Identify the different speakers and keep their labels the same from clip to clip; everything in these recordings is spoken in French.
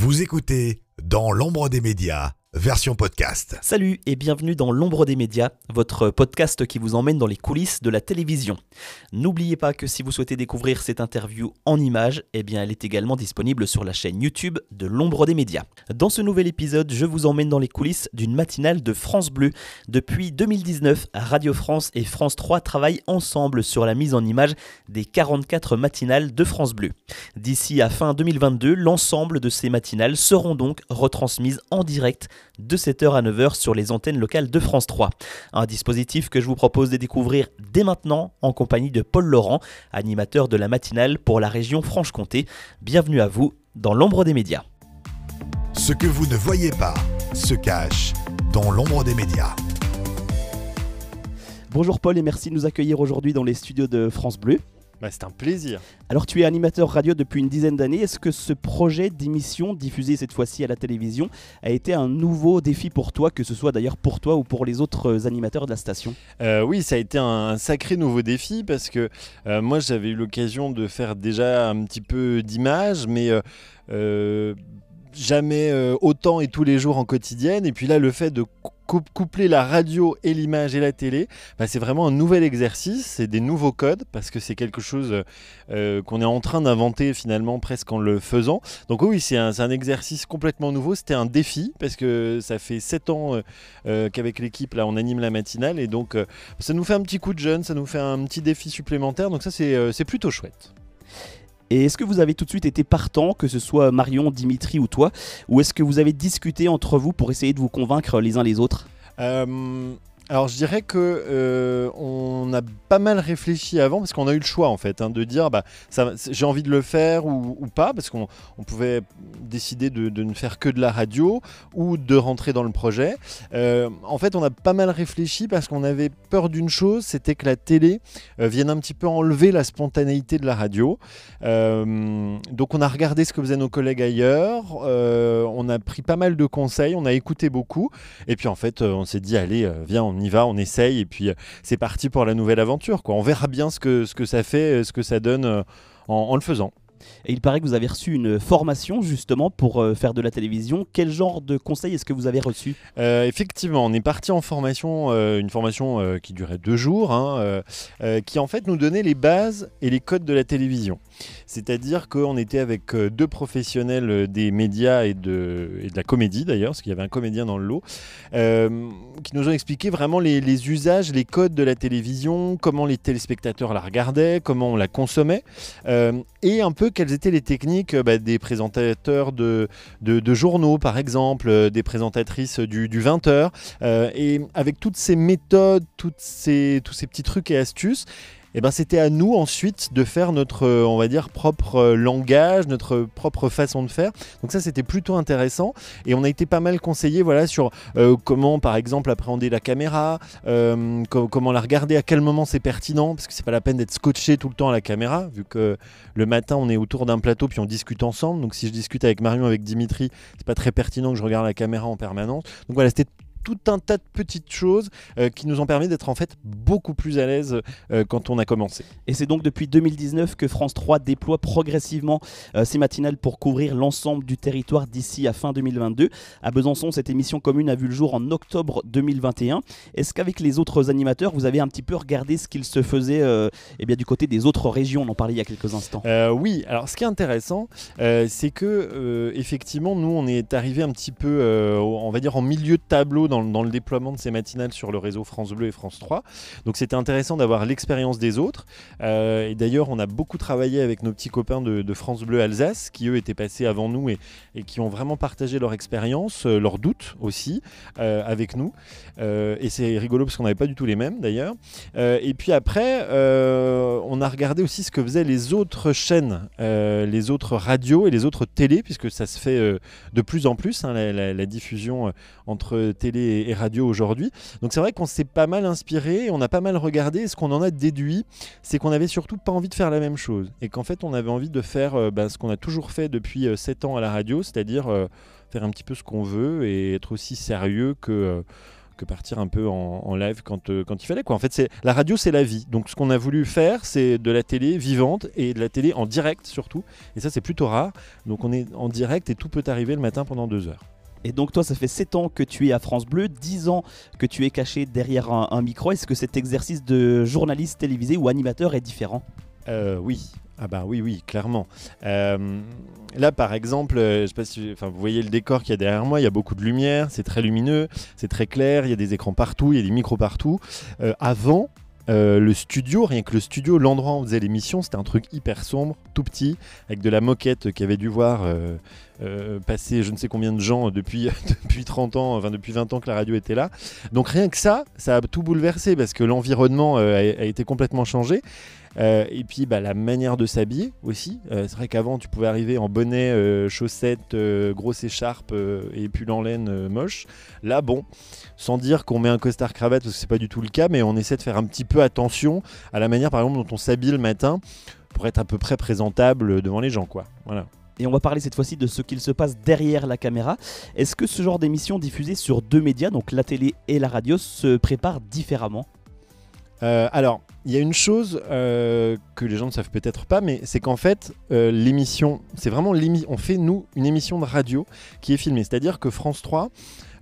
Speaker 1: Vous écoutez Dans l'ombre des médias, version podcast.
Speaker 2: Salut et bienvenue dans L'ombre des médias, votre podcast qui vous emmène dans les coulisses de la télévision. N'oubliez pas que si vous souhaitez découvrir cette interview en images, eh elle est également disponible sur la chaîne YouTube de L'ombre des médias. Dans ce nouvel épisode, je vous emmène dans les coulisses d'une matinale de France Bleu. Depuis 2019, Radio France et France 3 travaillent ensemble sur la mise en image des 44 matinales de France Bleu. D'ici à fin 2022, l'ensemble de ces matinales seront donc retransmises en direct de 7h à 9h sur les antennes locales de France 3. Un dispositif que je vous propose de découvrir dès maintenant en compagnie de Paul Laurent, animateur de la matinale pour la région Franche-Comté. Bienvenue à vous dans l'ombre des médias.
Speaker 1: Ce que vous ne voyez pas se cache dans l'ombre des médias.
Speaker 2: Bonjour Paul et merci de nous accueillir aujourd'hui dans les studios de France Bleu.
Speaker 3: Bah, c'est un plaisir.
Speaker 2: Alors tu es animateur radio depuis une dizaine d'années. Est-ce que ce projet d'émission, diffusé cette fois-ci à la télévision, a été un nouveau défi pour toi, que ce soit d'ailleurs pour toi ou pour les autres animateurs de la station?
Speaker 3: Euh, oui, ça a été un, sacré nouveau défi parce que euh, moi j'avais eu l'occasion de faire déjà un petit peu d'images, mais euh, euh, jamais euh, autant et tous les jours en quotidienne. Et puis là, le fait de cou- coupler la radio et l'image et la télé, bah, c'est vraiment un nouvel exercice, c'est des nouveaux codes parce que c'est quelque chose euh, qu'on est en train d'inventer finalement presque en le faisant. Donc oui, c'est un, exercice complètement nouveau, c'était un défi parce que ça fait 7 ans euh, qu'avec l'équipe là on anime la matinale et donc ça nous fait un petit coup de jeune, ça nous fait un petit défi supplémentaire, donc ça c'est plutôt chouette.
Speaker 2: Et est-ce que vous avez tout de suite été partant, que ce soit Marion, Dimitri ou toi, ou est-ce que vous avez discuté entre vous pour essayer de vous convaincre les uns les autres?
Speaker 3: Euh, alors je dirais que euh, on a pas mal réfléchi avant parce qu'on a eu le choix en fait hein, de dire bah j'ai envie de le faire ou, pas parce qu'on on pouvait décider de, ne faire que de la radio ou de rentrer dans le projet. Euh, en fait on a pas mal réfléchi parce qu'on avait peur d'une chose, c'était que la télé euh, vienne un petit peu enlever la spontanéité de la radio. Euh, donc on a regardé ce que faisaient nos collègues ailleurs, on a pris pas mal de conseils, on a écouté beaucoup. Et puis en fait, on s'est dit, allez, viens, on y va, on essaye. Et puis c'est parti pour la nouvelle aventure. Quoi. On verra bien ce que, ce que ça fait, ce que ça donne euh, en, en le faisant.
Speaker 2: Et il paraît que vous avez reçu une formation justement pour euh, faire de la télévision. Quel genre de conseils est-ce que vous avez reçu?
Speaker 3: Euh, effectivement, on est parti en formation, euh, une formation qui durait deux jours, hein, qui en fait nous donnait les bases et les codes de la télévision. C'est-à-dire qu'on était avec deux professionnels des médias et de, la comédie d'ailleurs, parce qu'il y avait un comédien dans le lot, qui nous ont expliqué vraiment les, usages, les codes de la télévision, comment les téléspectateurs la regardaient, comment on la consommait, et un peu quelles étaient les techniques euh, bah, des présentateurs de, de, journaux par exemple, euh, des présentatrices du, du 20h, euh, et avec toutes ces méthodes, toutes ces, tous ces petits trucs et astuces, eh ben, c'était à nous ensuite de faire notre, euh, on va dire, propre euh, langage, notre propre façon de faire. Donc ça, c'était plutôt intéressant. Et on a été pas mal conseillé voilà, sur euh, comment, par exemple, appréhender la caméra, co- comment la regarder, à quel moment c'est pertinent, parce que c'est pas la peine d'être scotché tout le temps à la caméra, vu que le matin, on est autour d'un plateau, puis on discute ensemble. Donc si je discute avec Marion, avec Dimitri, c'est pas très pertinent que je regarde la caméra en permanence. Donc voilà, c'était tout un tas de petites choses euh, qui nous ont permis d'être en fait beaucoup plus à l'aise euh, quand on a commencé.
Speaker 2: Et c'est donc depuis 2019 que France 3 déploie progressivement euh, ses matinales pour couvrir l'ensemble du territoire d'ici à fin 2022. À Besançon, cette émission commune a vu le jour en octobre 2021. Est-ce qu'avec les autres animateurs, vous avez un petit peu regardé ce qu'il se faisait eh bien, du côté des autres régions? On en parlait il y a quelques instants.
Speaker 3: Oui, alors ce qui est intéressant, c'est que effectivement, nous, on est arrivé un petit peu, on va dire, en milieu de tableau dans, le déploiement de ces matinales sur le réseau France Bleu et France 3. Donc c'était intéressant d'avoir l'expérience des autres. Euh, et d'ailleurs, on a beaucoup travaillé avec nos petits copains de, France Bleu Alsace, qui eux étaient passés avant nous et, qui ont vraiment partagé leur expérience, euh, leurs doutes aussi, euh, avec nous. Et c'est rigolo parce qu'on n'avait pas du tout les mêmes d'ailleurs. Et puis après, on a regardé aussi ce que faisaient les autres chaînes, les autres radios et les autres télés, puisque ça se fait de plus en plus, hein, la, diffusion entre télé et, radio aujourd'hui. Donc c'est vrai qu'on s'est pas mal inspiré, on a pas mal regardé, et ce qu'on en a déduit, c'est qu'on avait surtout pas envie de faire la même chose, et qu'en fait on avait envie de faire euh, bah, ce qu'on a toujours fait depuis 7 ans à la radio, c'est-à-dire euh, faire un petit peu ce qu'on veut et être aussi sérieux que... euh, que partir un peu en, live quand, euh, quand il fallait. Quoi. En fait, c'est, la radio, c'est la vie. Donc ce qu'on a voulu faire, c'est de la télé vivante et de la télé en direct surtout. Et ça, c'est plutôt rare. Donc on est en direct et tout peut arriver le matin pendant deux heures.
Speaker 2: Et donc toi, ça fait 7 ans que tu es à France Bleu, 10 ans que tu es caché derrière un, micro. Est-ce que cet exercice de journaliste télévisé ou animateur est différent?
Speaker 3: Euh, oui. Ah bah oui, oui, clairement. Euh, là, par exemple, euh, je sais pas si, vous voyez le décor qu'il y a derrière moi, il y a beaucoup de lumière, c'est très lumineux, c'est très clair, il y a des écrans partout, il y a des micros partout. Avant, euh, le studio, rien que le studio, l'endroit où on faisait l'émission, c'était un truc hyper sombre, tout petit, avec de la moquette qui avait dû voir euh, euh, passer je ne sais combien de gens depuis, depuis 30 ans, enfin depuis 20 ans que la radio était là. Donc rien que ça, ça a tout bouleversé parce que l'environnement a, a été complètement changé. Et puis bah, la manière de s'habiller aussi. C'est vrai qu'avant tu pouvais arriver en bonnet, chaussettes, grosse écharpe et pull en laine moche. Là bon, sans dire qu'on met un costard cravate parce que c'est pas du tout le cas, mais on essaie de faire un petit peu attention à la manière par exemple dont on s'habille le matin pour être à peu près présentable devant les gens quoi. Voilà.
Speaker 2: Et on va parler cette fois-ci de ce qu'il se passe derrière la caméra. Est-ce que ce genre d'émission diffusée sur deux médias, donc la télé et la radio, se prépare différemment?
Speaker 3: Euh, alors, il y a une chose euh, que les gens ne savent peut-être pas, mais c'est qu'en fait, euh, l'émission, c'est vraiment l'émission. On fait, nous, une émission de radio qui est filmée. C'est-à-dire que France 3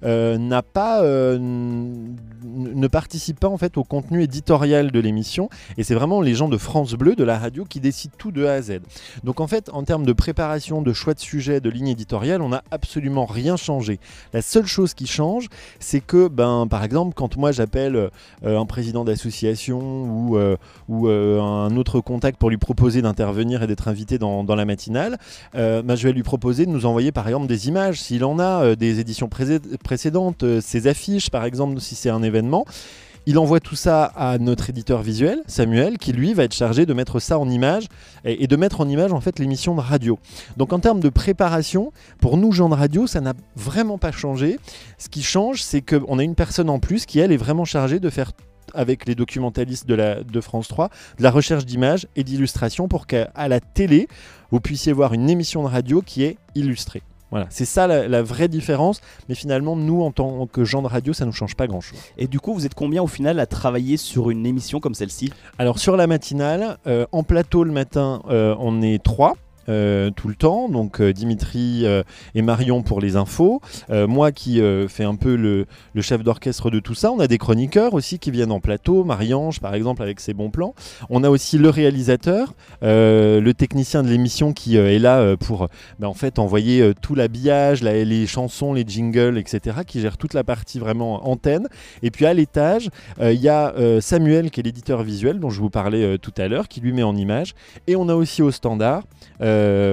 Speaker 3: euh, euh, ne participe pas en fait au contenu éditorial de l'émission. Et c'est vraiment les gens de France Bleu, de la radio, qui décident tout de A à Z. Donc en fait, en termes de préparation, de choix de sujet, de ligne éditoriale, on n'a absolument rien changé. La seule chose qui change, c'est que, ben, par exemple, quand moi j'appelle euh, un président d'association ou, ou un autre contact pour lui proposer d'intervenir et d'être invité dans, dans la matinale, ben, je vais lui proposer de nous envoyer par exemple des images, s'il en a, des éditions présé- précédentes, euh, ses affiches par exemple, si c'est un événement. Il envoie tout ça à notre éditeur visuel, Samuel, qui lui va être chargé de mettre ça en image et, de mettre en image en fait l'émission de radio. Donc en termes de préparation, pour nous gens de radio, ça n'a vraiment pas changé. Ce qui change, c'est qu'on a une personne en plus qui elle est vraiment chargée de faire avec les documentalistes de, de France 3, de la recherche d'images et d'illustrations pour qu'à la télé, vous puissiez voir une émission de radio qui est illustrée. Voilà, c'est ça la, la vraie différence. Mais finalement, nous, en tant que gens de radio, ça ne nous change pas grand-chose.
Speaker 2: Et du coup, vous êtes combien au final à travailler sur une émission comme celle-ci?
Speaker 3: Alors sur la matinale, euh, en plateau le matin, euh, on est trois. Euh, tout le temps, donc euh, Dimitri euh, et Marion pour les infos, moi qui fais un peu le, chef d'orchestre de tout ça, on a des chroniqueurs aussi qui viennent en plateau, Marie-Ange par exemple avec ses bons plans, on a aussi le réalisateur, le technicien de l'émission qui est là pour ben, en fait envoyer tout l'habillage, la- les chansons, les jingles, etc., qui gère toute la partie vraiment antenne, et puis à l'étage, il y a Samuel qui est l'éditeur visuel dont je vous parlais tout à l'heure, qui lui met en image. Et on a aussi au standard,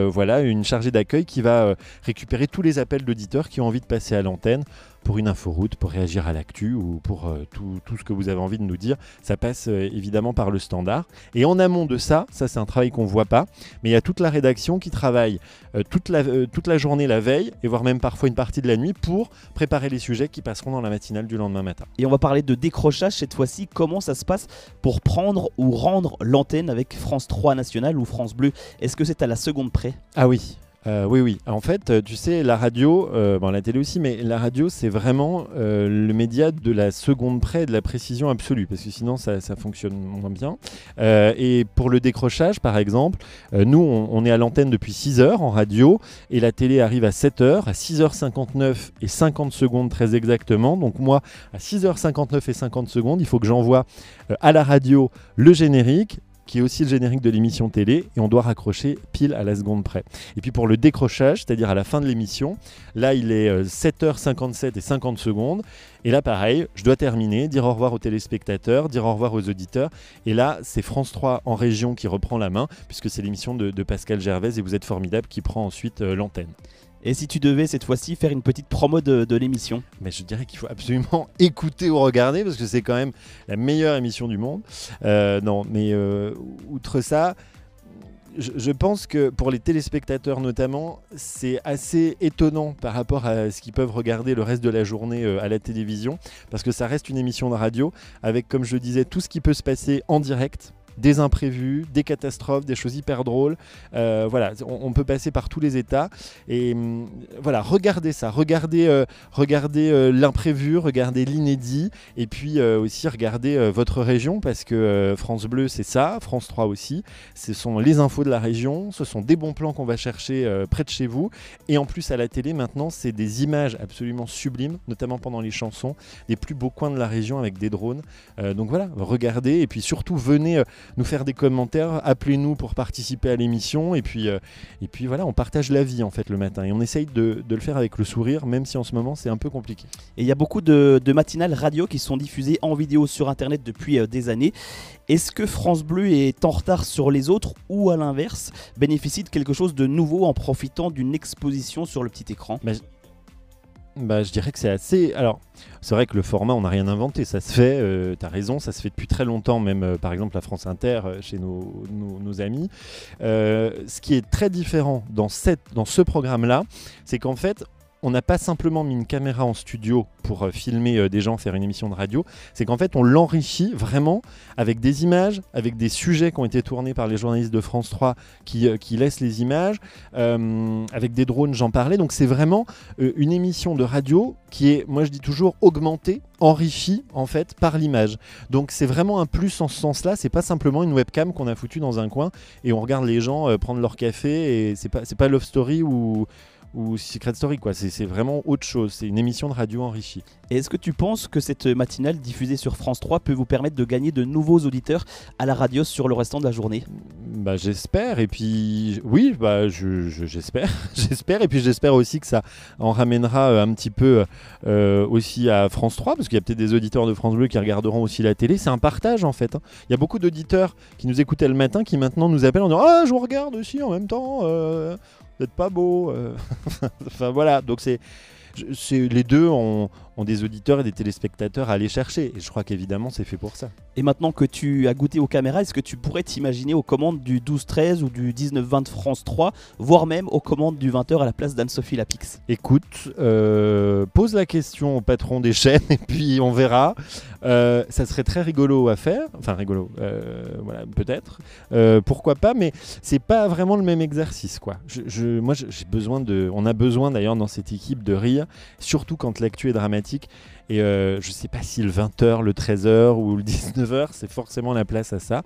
Speaker 3: voilà, une chargée d'accueil qui va euh, récupérer tous les appels d'auditeurs qui ont envie de passer à l'antenne pour une inforoute, pour réagir à l'actu ou pour euh, tout, tout ce que vous avez envie de nous dire. Ça passe euh, évidemment par le standard. Et en amont de ça, ça c'est un travail qu'on ne voit pas, mais il y a toute la rédaction qui travaille toute, la, euh, toute la journée la veille, et voire même parfois une partie de la nuit, pour préparer les sujets qui passeront dans la matinale du lendemain matin.
Speaker 2: Et on va parler de décrochage cette fois-ci. Comment ça se passe pour prendre ou rendre l'antenne avec France 3 National ou France Bleu? Est-ce que c'est à la seconde près?
Speaker 3: Ah oui. Euh, oui, oui. En fait, euh, tu sais, la radio, euh, bon, la télé aussi, mais la radio, c'est vraiment le média de la seconde près de la précision absolue, parce que sinon, ça, ça fonctionne moins bien. Et pour le décrochage, par exemple, nous, on, on est à l'antenne depuis 6 heures en radio, et la télé arrive à 7 heures, à 6h59 et 50 secondes très exactement. Donc moi, à 6h59 et 50 secondes, il faut que j'envoie à la radio le générique, qui est aussi le générique de l'émission télé, et on doit raccrocher pile à la seconde près. Et puis pour le décrochage, c'est-à-dire à la fin de l'émission, là il est euh, 7h57 et 50 secondes, et là pareil, je dois terminer, dire au revoir aux téléspectateurs, dire au revoir aux auditeurs, et là c'est France 3 en région qui reprend la main, puisque c'est l'émission de, de Pascal Gervais, et vous êtes formidable, qui prend ensuite euh, l'antenne.
Speaker 2: Et si tu devais cette fois-ci faire une petite promo de, l'émission
Speaker 3: Mais je dirais qu'il faut absolument écouter ou regarder parce que c'est quand même la meilleure émission du monde. Euh, non, mais euh, outre ça, je, pense que pour les téléspectateurs notamment, c'est assez étonnant par rapport à ce qu'ils peuvent regarder le reste de la journée euh, à la télévision parce que ça reste une émission de radio avec, comme je disais, tout ce qui peut se passer en direct des imprévus, des catastrophes, des choses hyper drôles. Euh, voilà, on, peut passer par tous les états. Et hum, voilà, regardez ça, regardez, euh, regardez euh, l'imprévu, regardez l'inédit, et puis aussi regardez votre région, parce que France Bleu, c'est ça, France 3 aussi. Ce sont les infos de la région, ce sont des bons plans qu'on va chercher près de chez vous. Et en plus, à la télé, maintenant, c'est des images absolument sublimes, notamment pendant les chansons, des plus beaux coins de la région avec des drones. donc voilà, regardez, et puis surtout, venez nous faire des commentaires, appelez-nous pour participer à l'émission et puis, euh, et puis voilà, on partage la vie en fait le matin et on essaye de, le faire avec le sourire, même si en ce moment c'est un peu compliqué.
Speaker 2: Et il y a beaucoup de, matinales radio qui sont diffusées en vidéo sur internet depuis euh, des années. Est-ce que France Bleu est en retard sur les autres ou à l'inverse bénéficie de quelque chose de nouveau en profitant d'une exposition sur le petit écran?
Speaker 3: Bah, je dirais que c'est assez. Alors, c'est vrai que le format, on n'a rien inventé. Ça se fait, euh, tu as raison, ça se fait depuis très longtemps, même euh, par exemple la France Inter euh, chez nos, nos, amis. ce qui est très différent dans, cette, dans ce programme-là, c'est qu'en fait, on n'a pas simplement mis une caméra en studio pour euh, filmer euh, des gens, faire une émission de radio, c'est qu'en fait on l'enrichit vraiment avec des images, avec des sujets qui ont été tournés par les journalistes de France 3 qui, euh, qui laissent les images, avec des drones, j'en parlais. Donc c'est vraiment une émission de radio qui est, moi je dis toujours, augmentée, enrichie en fait par l'image. Donc c'est vraiment un plus en ce sens-là. C'est pas simplement une webcam qu'on a foutu dans un coin et on regarde les gens prendre leur café et c'est pas pas Love Story ou ou Secret Story, quoi. C'est vraiment autre chose. C'est une émission de radio enrichie.
Speaker 2: Et est-ce que tu penses que cette matinale diffusée sur France 3 peut vous permettre de gagner de nouveaux auditeurs à la radio sur le restant de la journée?
Speaker 3: Bah j'espère. Et puis oui, bah j'espère, j'espère. Et puis j'espère aussi que ça en ramènera euh, un petit peu euh, aussi à France 3, parce qu'il y a peut-être des auditeurs de France Bleu qui regarderont aussi la télé. C'est un partage en fait. Hein. Il y a beaucoup d'auditeurs qui nous écoutaient le matin qui maintenant nous appellent en disant ah je vous regarde aussi en même temps. Euh, pas beau. Euh. enfin voilà, donc c'est les deux ont, des auditeurs et des téléspectateurs à aller chercher. Et je crois qu'évidemment, c'est fait pour ça.
Speaker 2: Et maintenant que tu as goûté aux caméras, est-ce que tu pourrais t'imaginer aux commandes du 12-13 ou du 19-20 France 3, voire même aux commandes du 20h à la place d'Anne-Sophie Lapix?
Speaker 3: Écoute, euh, pose la question au patron des chaînes et puis on verra. Euh, ça serait très rigolo à faire. Enfin, rigolo, euh, voilà, peut-être. pourquoi pas, mais c'est pas vraiment le même exercice, quoi. Je, moi, j'ai besoin de. On a besoin d'ailleurs dans cette équipe de rire surtout quand l'actu est dramatique. Et euh, je sais pas si le 20h, le 13h ou le 19h, c'est forcément la place à ça.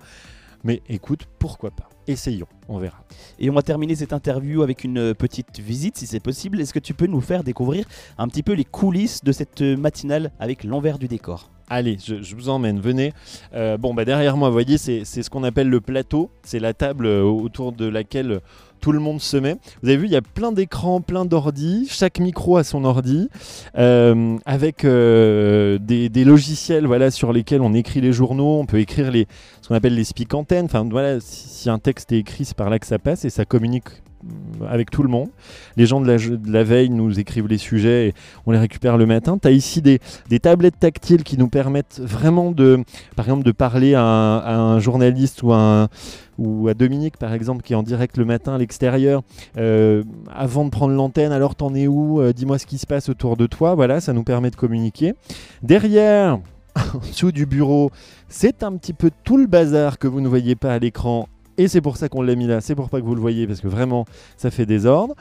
Speaker 3: Mais écoute, pourquoi pas? Essayons, on verra.
Speaker 2: Et on va terminer cette interview avec une petite visite, si c'est possible. Est-ce que tu peux nous faire découvrir un petit peu les coulisses de cette matinale avec l'envers du décor?
Speaker 3: Allez, je, vous emmène, venez. Euh, bon, bah derrière moi, vous voyez, c'est ce qu'on appelle le plateau. C'est la table euh, autour de laquelle tout le monde se met. Vous avez vu, il y a plein d'écrans, plein d'ordi, chaque micro a son ordi, euh, avec euh, des, logiciels voilà, sur lesquels on écrit les journaux, on peut écrire les, ce qu'on appelle les speak antennes. Enfin, voilà, si, un texte est écrit, c'est par là que ça passe et ça communique avec tout le monde. Les gens de la, veille nous écrivent les sujets et on les récupère le matin. Tu as ici des, tablettes tactiles qui nous permettent vraiment de, par exemple, de parler à un, journaliste ou à, ou à Dominique, par exemple, qui est en direct le matin à l'extérieur, euh, avant de prendre l'antenne. Alors, t'en es où? Euh, Dis-moi ce qui se passe autour de toi. Voilà, ça nous permet de communiquer. Derrière, en dessous du bureau, c'est un petit peu tout le bazar que vous ne voyez pas à l'écran et c'est pour ça qu'on l'a mis là, c'est pour pas que vous le voyez, parce que vraiment, ça fait désordre.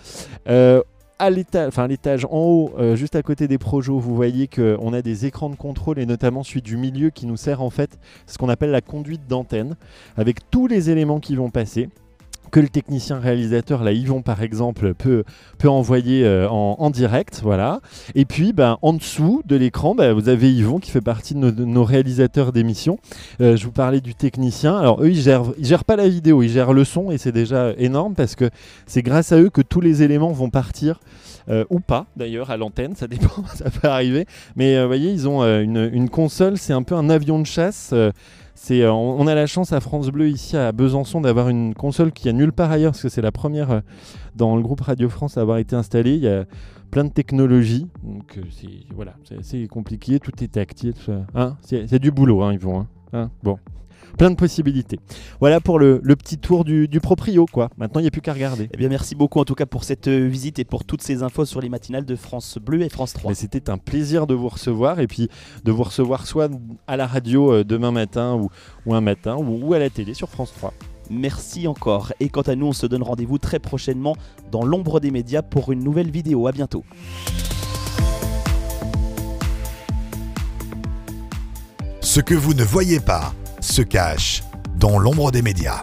Speaker 3: Euh, à l'étage, en haut, euh, juste à côté des projos, vous voyez qu'on a des écrans de contrôle et notamment celui du milieu qui nous sert en fait ce qu'on appelle la conduite d'antenne, avec tous les éléments qui vont passer que le technicien réalisateur, là, Yvon par exemple, peut, peut envoyer euh, en, direct. Voilà. Et puis, ben, en dessous de l'écran, ben, vous avez Yvon qui fait partie de nos, réalisateurs d'émissions. Euh, je vous parlais du technicien. Alors, eux, ils gèrent, ils gèrent pas la vidéo, ils gèrent le son et c'est déjà énorme parce que c'est grâce à eux que tous les éléments vont partir. Euh, ou pas d'ailleurs à l'antenne, ça dépend, ça peut arriver. Mais vous voyez, ils ont une, une, console, c'est un peu un avion de chasse. Euh, on a la chance à France Bleu ici à Besançon d'avoir une console qui a nulle part ailleurs parce que c'est la première euh, dans le groupe Radio France à avoir été installée. Il y a plein de technologies, donc euh, c'est voilà, c'est assez compliqué, tout est tactile. Hein c'est du boulot, hein, ils vont. Hein, hein bon. Plein de possibilités. Voilà pour le, le petit tour du, du proprio, quoi. Maintenant, il n'y a plus qu'à regarder.
Speaker 2: Eh bien, merci beaucoup en tout cas pour cette euh, visite et pour toutes ces infos sur les matinales de France Bleu et France 3.
Speaker 3: Mais c'était un plaisir de vous recevoir et puis de vous recevoir soit à la radio euh, demain matin ou, ou un matin ou, ou à la télé sur France 3.
Speaker 2: Merci encore. Et quant à nous, on se donne rendez-vous très prochainement dans l'ombre des médias pour une nouvelle vidéo. À bientôt.
Speaker 1: Ce que vous ne voyez pas se cache dans l'ombre des médias.